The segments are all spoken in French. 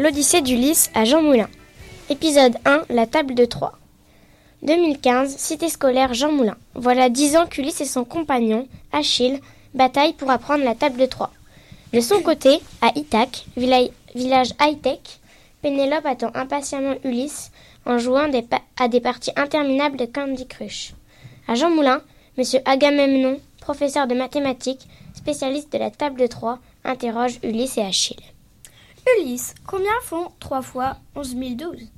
L'Odyssée d'Ulysse à Jean Moulin. Épisode 1 La table de Troie. 2015, cité scolaire Jean Moulin. Voilà dix ans qu'Ulysse et son compagnon, Achille, bataillent pour apprendre la table de Troie. De son côté, à Ithaque, village high-tech, Pénélope attend impatiemment Ulysse en jouant à des parties interminables de Candy Crush. À Jean Moulin, Monsieur Agamemnon, professeur de mathématiques, spécialiste de la table de Troie, interroge Ulysse et Achille. Ulysse, combien font 3 fois 11 012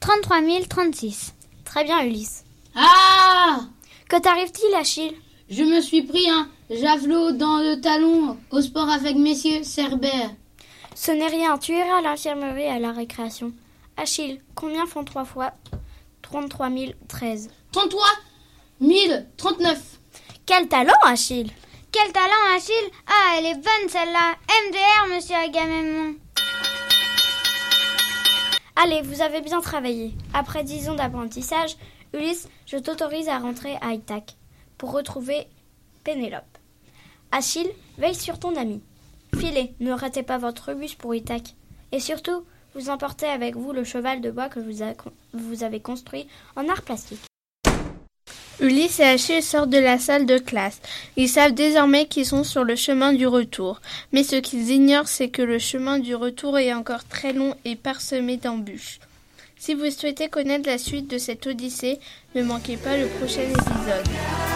33 036. Très bien, Ulysse. Ah Que t'arrive-t-il, Achille? Je me suis pris un javelot dans le talon au sport avec messieurs Cerbère. Ce n'est rien, tu iras à l'infirmerie à la récréation. Achille, combien font 3 fois 33 013 33 039. Quel talent, Achille Quel talent, Achille? Ah, elle est bonne celle-là. MDR, monsieur Agamemnon. Allez, vous avez bien travaillé. Après dix ans d'apprentissage, Ulysse, je t'autorise à rentrer à Ithaque pour retrouver Pénélope. Achille, veille sur ton ami. Filez, ne ratez pas votre bus pour Ithaque. Et surtout, vous emportez avec vous le cheval de bois que vous, avez construit en art plastique. Ulysse et Achille sortent de la salle de classe. Ils savent désormais qu'ils sont sur le chemin du retour. Mais ce qu'ils ignorent, c'est que le chemin du retour est encore très long et parsemé d'embûches. Si vous souhaitez connaître la suite de cette odyssée, ne manquez pas le prochain épisode.